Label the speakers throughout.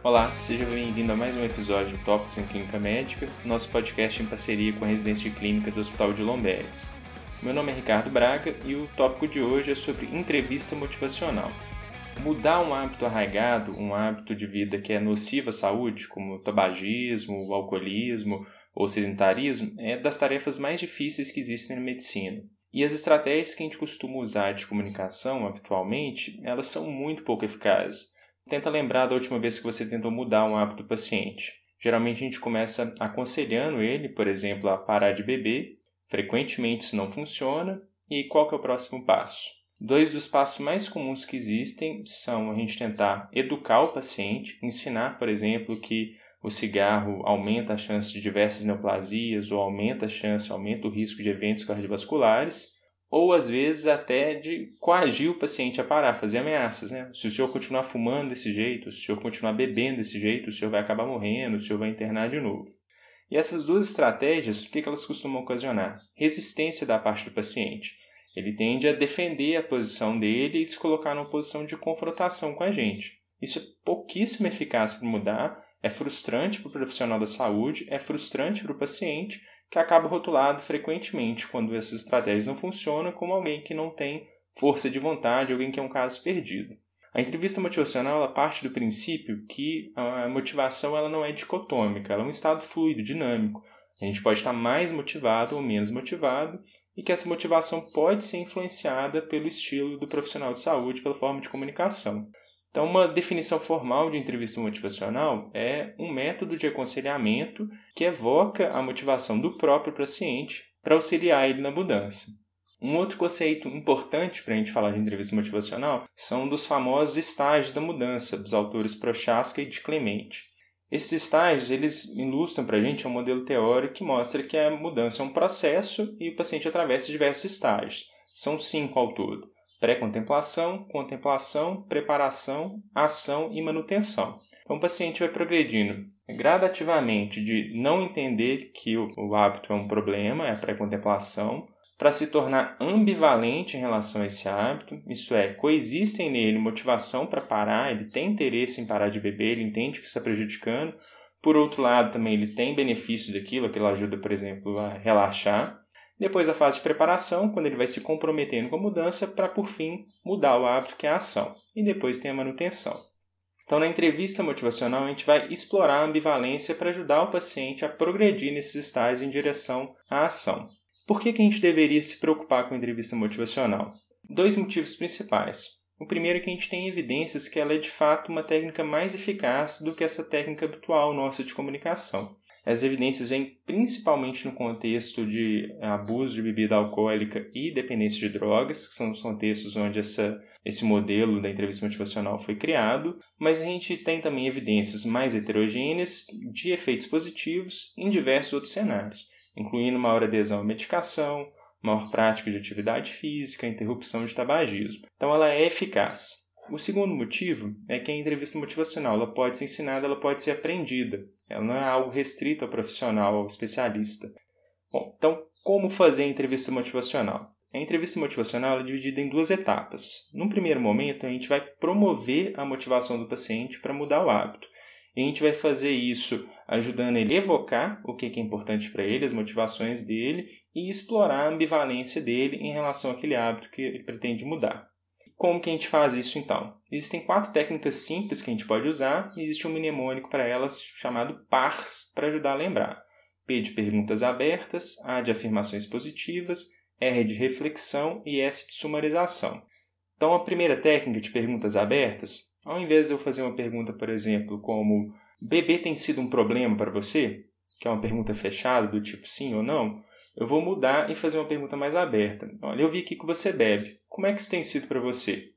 Speaker 1: Olá, seja bem-vindo a mais um episódio do Tópicos em Clínica Médica, nosso podcast em parceria com a Residência de Clínica do Hospital de Lomberes. Meu nome é Ricardo Braga e o tópico de hoje é sobre entrevista motivacional. Mudar um hábito arraigado, um hábito de vida que é nocivo à saúde, como o tabagismo, o alcoolismo ou sedentarismo, é das tarefas mais difíceis que existem na medicina. E as estratégias que a gente costuma usar de comunicação habitualmente, elas são muito pouco eficazes Tenta lembrar da última vez que você tentou mudar um hábito do paciente. Geralmente a gente começa aconselhando ele, por exemplo, a parar de beber. Frequentemente isso não funciona. E qual que é o próximo passo? Dois dos passos mais comuns que existem são a gente tentar educar o paciente, ensinar, por exemplo, que o cigarro aumenta a chance de diversas neoplasias ou aumenta a chance, aumenta o risco de eventos cardiovasculares ou às vezes até de coagir o paciente a parar, fazer ameaças. Né? Se o senhor continuar fumando desse jeito, se o senhor continuar bebendo desse jeito, o senhor vai acabar morrendo, o senhor vai internar de novo. E essas duas estratégias, o que elas costumam ocasionar? Resistência da parte do paciente. Ele tende a defender a posição dele e se colocar numa posição de confrontação com a gente. Isso é pouquíssimo eficaz para mudar, é frustrante para o profissional da saúde, é frustrante para o paciente que acaba rotulado frequentemente quando essas estratégias não funcionam como alguém que não tem força de vontade, alguém que é um caso perdido. A entrevista motivacional ela parte do princípio que a motivação ela não é dicotômica, ela é um estado fluido, dinâmico. A gente pode estar mais motivado ou menos motivado e que essa motivação pode ser influenciada pelo estilo do profissional de saúde, pela forma de comunicação. Então, uma definição formal de entrevista motivacional é um método de aconselhamento que evoca a motivação do próprio paciente para auxiliar ele na mudança. Um outro conceito importante para a gente falar de entrevista motivacional são dos famosos estágios da mudança, dos autores Prochaska e de Clemente. Esses estágios eles ilustram para a gente um modelo teórico que mostra que a mudança é um processo e o paciente atravessa diversos estágios. São cinco ao todo pré-contemplação, contemplação, preparação, ação e manutenção. Então, o paciente vai progredindo. Gradativamente de não entender que o, o hábito é um problema, é a pré-contemplação, para se tornar ambivalente em relação a esse hábito, isto é, coexistem nele motivação para parar, ele tem interesse em parar de beber, ele entende que está prejudicando, por outro lado, também ele tem benefício daquilo, aquilo ajuda, por exemplo, a relaxar, depois a fase de preparação, quando ele vai se comprometendo com a mudança para, por fim, mudar o hábito, que é a ação. E depois tem a manutenção. Então, na entrevista motivacional, a gente vai explorar a ambivalência para ajudar o paciente a progredir nesses estágios em direção à ação. Por que, que a gente deveria se preocupar com a entrevista motivacional? Dois motivos principais. O primeiro é que a gente tem evidências que ela é de fato uma técnica mais eficaz do que essa técnica habitual nossa de comunicação. As evidências vêm principalmente no contexto de abuso de bebida alcoólica e dependência de drogas, que são os contextos onde essa, esse modelo da entrevista motivacional foi criado, mas a gente tem também evidências mais heterogêneas de efeitos positivos em diversos outros cenários, incluindo maior adesão à medicação, maior prática de atividade física, interrupção de tabagismo. Então ela é eficaz. O segundo motivo é que a entrevista motivacional ela pode ser ensinada, ela pode ser aprendida. Ela não é algo restrito ao profissional, ao especialista. Bom, então, como fazer a entrevista motivacional? A entrevista motivacional é dividida em duas etapas. Num primeiro momento, a gente vai promover a motivação do paciente para mudar o hábito. E a gente vai fazer isso ajudando ele a evocar o que é importante para ele, as motivações dele, e explorar a ambivalência dele em relação àquele hábito que ele pretende mudar. Como que a gente faz isso então? Existem quatro técnicas simples que a gente pode usar e existe um mnemônico para elas chamado PARS para ajudar a lembrar. P de perguntas abertas, A de afirmações positivas, R de reflexão e S de sumarização. Então, a primeira técnica de perguntas abertas, ao invés de eu fazer uma pergunta, por exemplo, como bebê tem sido um problema para você? Que é uma pergunta fechada, do tipo sim ou não, eu vou mudar e fazer uma pergunta mais aberta. Olha, eu vi aqui que você bebe. Como é que isso tem sido para você?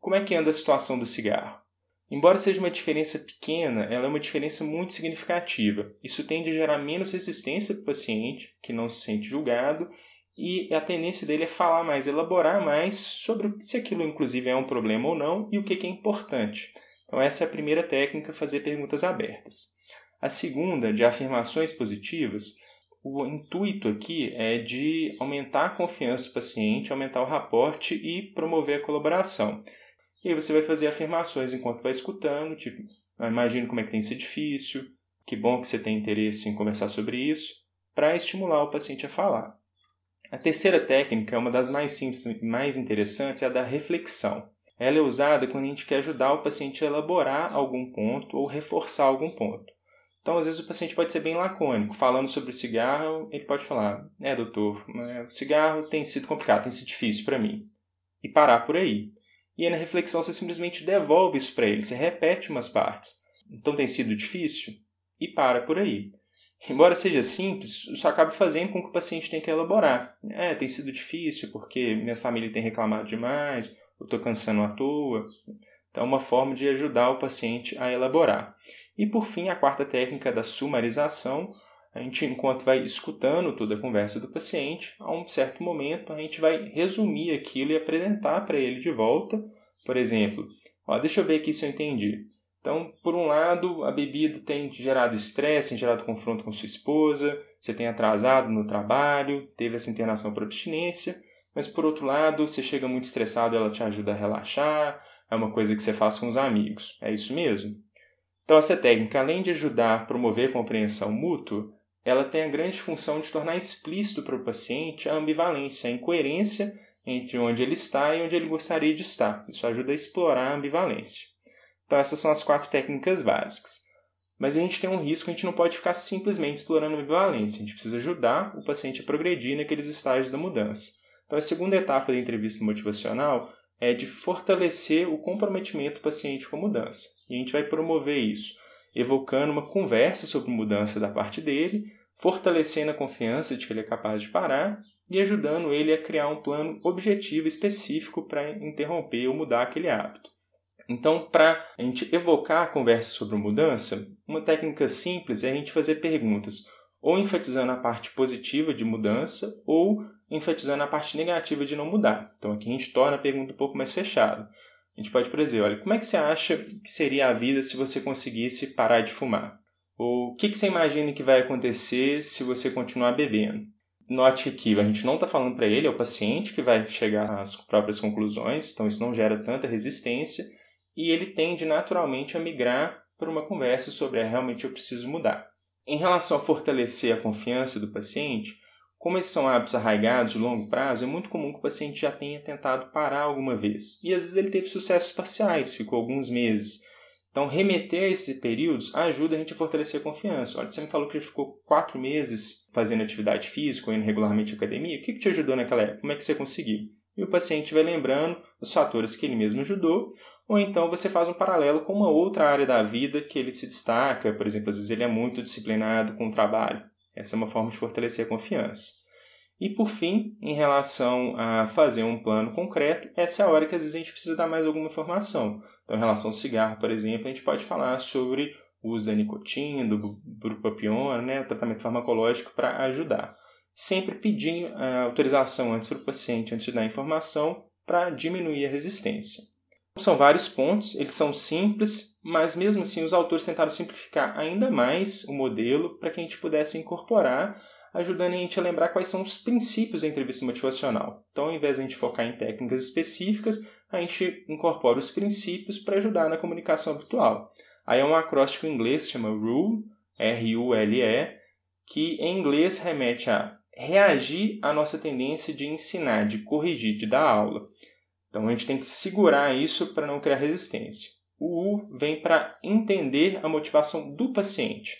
Speaker 1: Como é que anda a situação do cigarro? Embora seja uma diferença pequena, ela é uma diferença muito significativa. Isso tende a gerar menos resistência para o paciente, que não se sente julgado, e a tendência dele é falar mais, elaborar mais sobre se aquilo inclusive é um problema ou não e o que é importante. Então essa é a primeira técnica, fazer perguntas abertas. A segunda, de afirmações positivas, o intuito aqui é de aumentar a confiança do paciente, aumentar o raporte e promover a colaboração. E aí você vai fazer afirmações enquanto vai escutando, tipo, Eu imagino como é que tem sido difícil, que bom que você tem interesse em conversar sobre isso, para estimular o paciente a falar. A terceira técnica é uma das mais simples e mais interessantes, é a da reflexão. Ela é usada quando a gente quer ajudar o paciente a elaborar algum ponto ou reforçar algum ponto. Então, às vezes, o paciente pode ser bem lacônico. Falando sobre o cigarro, ele pode falar: É, doutor, o cigarro tem sido complicado, tem sido difícil para mim. E parar por aí. E aí, na reflexão, você simplesmente devolve isso para ele, você repete umas partes. Então, tem sido difícil? E para por aí. Embora seja simples, isso acaba fazendo com que o paciente tenha que elaborar. É, tem sido difícil porque minha família tem reclamado demais, eu estou cansando à toa. Então, é uma forma de ajudar o paciente a elaborar. E, por fim, a quarta técnica da sumarização. A gente, enquanto vai escutando toda a conversa do paciente, a um certo momento a gente vai resumir aquilo e apresentar para ele de volta. Por exemplo, ó, deixa eu ver aqui se eu entendi. Então, por um lado, a bebida tem gerado estresse, tem gerado confronto com sua esposa, você tem atrasado no trabalho, teve essa internação por abstinência, mas por outro lado, você chega muito estressado, ela te ajuda a relaxar, é uma coisa que você faz com os amigos. É isso mesmo? Então, essa técnica, além de ajudar a promover a compreensão mútua, ela tem a grande função de tornar explícito para o paciente a ambivalência, a incoerência entre onde ele está e onde ele gostaria de estar. Isso ajuda a explorar a ambivalência. Então, essas são as quatro técnicas básicas. Mas a gente tem um risco, a gente não pode ficar simplesmente explorando a ambivalência. A gente precisa ajudar o paciente a progredir naqueles estágios da mudança. Então, a segunda etapa da entrevista motivacional é de fortalecer o comprometimento do paciente com a mudança. E a gente vai promover isso, evocando uma conversa sobre mudança da parte dele, fortalecendo a confiança de que ele é capaz de parar e ajudando ele a criar um plano objetivo específico para interromper ou mudar aquele hábito. Então, para a gente evocar a conversa sobre mudança, uma técnica simples é a gente fazer perguntas ou enfatizando a parte positiva de mudança ou enfatizando a parte negativa de não mudar. Então aqui a gente torna a pergunta um pouco mais fechada. A gente pode, por exemplo, olha, como é que você acha que seria a vida se você conseguisse parar de fumar? Ou o que, que você imagina que vai acontecer se você continuar bebendo? Note que a gente não está falando para ele, é o paciente que vai chegar às próprias conclusões, então isso não gera tanta resistência e ele tende naturalmente a migrar para uma conversa sobre é, realmente eu preciso mudar. Em relação a fortalecer a confiança do paciente, como esses são hábitos arraigados de longo prazo, é muito comum que o paciente já tenha tentado parar alguma vez. E às vezes ele teve sucessos parciais, ficou alguns meses. Então, remeter a esses períodos ajuda a gente a fortalecer a confiança. Olha, você me falou que já ficou quatro meses fazendo atividade física ou indo regularmente à academia. O que, que te ajudou naquela época? Como é que você conseguiu? E o paciente vai lembrando os fatores que ele mesmo ajudou ou então você faz um paralelo com uma outra área da vida que ele se destaca, por exemplo, às vezes ele é muito disciplinado com o trabalho. Essa é uma forma de fortalecer a confiança. E por fim, em relação a fazer um plano concreto, essa é a hora que às vezes a gente precisa dar mais alguma informação. Então, em relação ao cigarro, por exemplo, a gente pode falar sobre o uso da nicotina, do bupropiona, né, tratamento farmacológico para ajudar. Sempre pedir a autorização antes para o paciente, antes de dar informação, para diminuir a resistência. São vários pontos, eles são simples, mas mesmo assim os autores tentaram simplificar ainda mais o modelo para que a gente pudesse incorporar, ajudando a gente a lembrar quais são os princípios da entrevista motivacional. Então, ao invés de a gente focar em técnicas específicas, a gente incorpora os princípios para ajudar na comunicação habitual. Aí é um acróstico em inglês chama RULE, R-U-L-E, que em inglês remete a reagir à nossa tendência de ensinar, de corrigir, de dar aula. Então a gente tem que segurar isso para não criar resistência. O U vem para entender a motivação do paciente.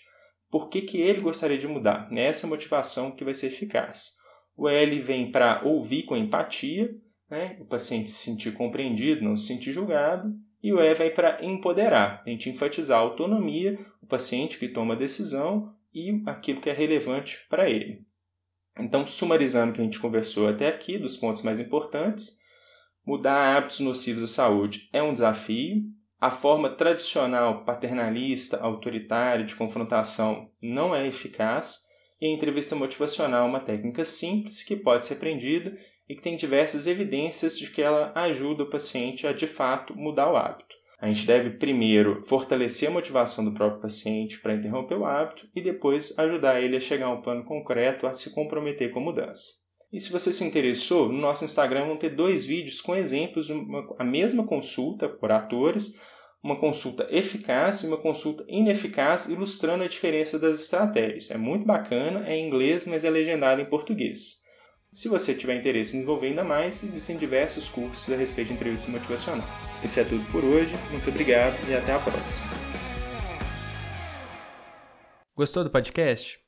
Speaker 1: Por que, que ele gostaria de mudar? Nessa motivação que vai ser eficaz. O L vem para ouvir com empatia, né? o paciente se sentir compreendido, não se sentir julgado. E o E vem para empoderar, a gente enfatizar a autonomia, o paciente que toma a decisão e aquilo que é relevante para ele. Então, sumarizando o que a gente conversou até aqui, dos pontos mais importantes, Mudar hábitos nocivos à saúde é um desafio. A forma tradicional, paternalista, autoritária de confrontação não é eficaz. E a entrevista motivacional é uma técnica simples que pode ser aprendida e que tem diversas evidências de que ela ajuda o paciente a de fato mudar o hábito. A gente deve primeiro fortalecer a motivação do próprio paciente para interromper o hábito e depois ajudar ele a chegar a um plano concreto a se comprometer com a mudança. E se você se interessou, no nosso Instagram vão ter dois vídeos com exemplos de uma, a mesma consulta por atores, uma consulta eficaz e uma consulta ineficaz, ilustrando a diferença das estratégias. É muito bacana, é em inglês, mas é legendado em português. Se você tiver interesse em desenvolver ainda mais, existem diversos cursos a respeito de entrevista motivacional. Isso é tudo por hoje, muito obrigado e até a próxima. Gostou do podcast?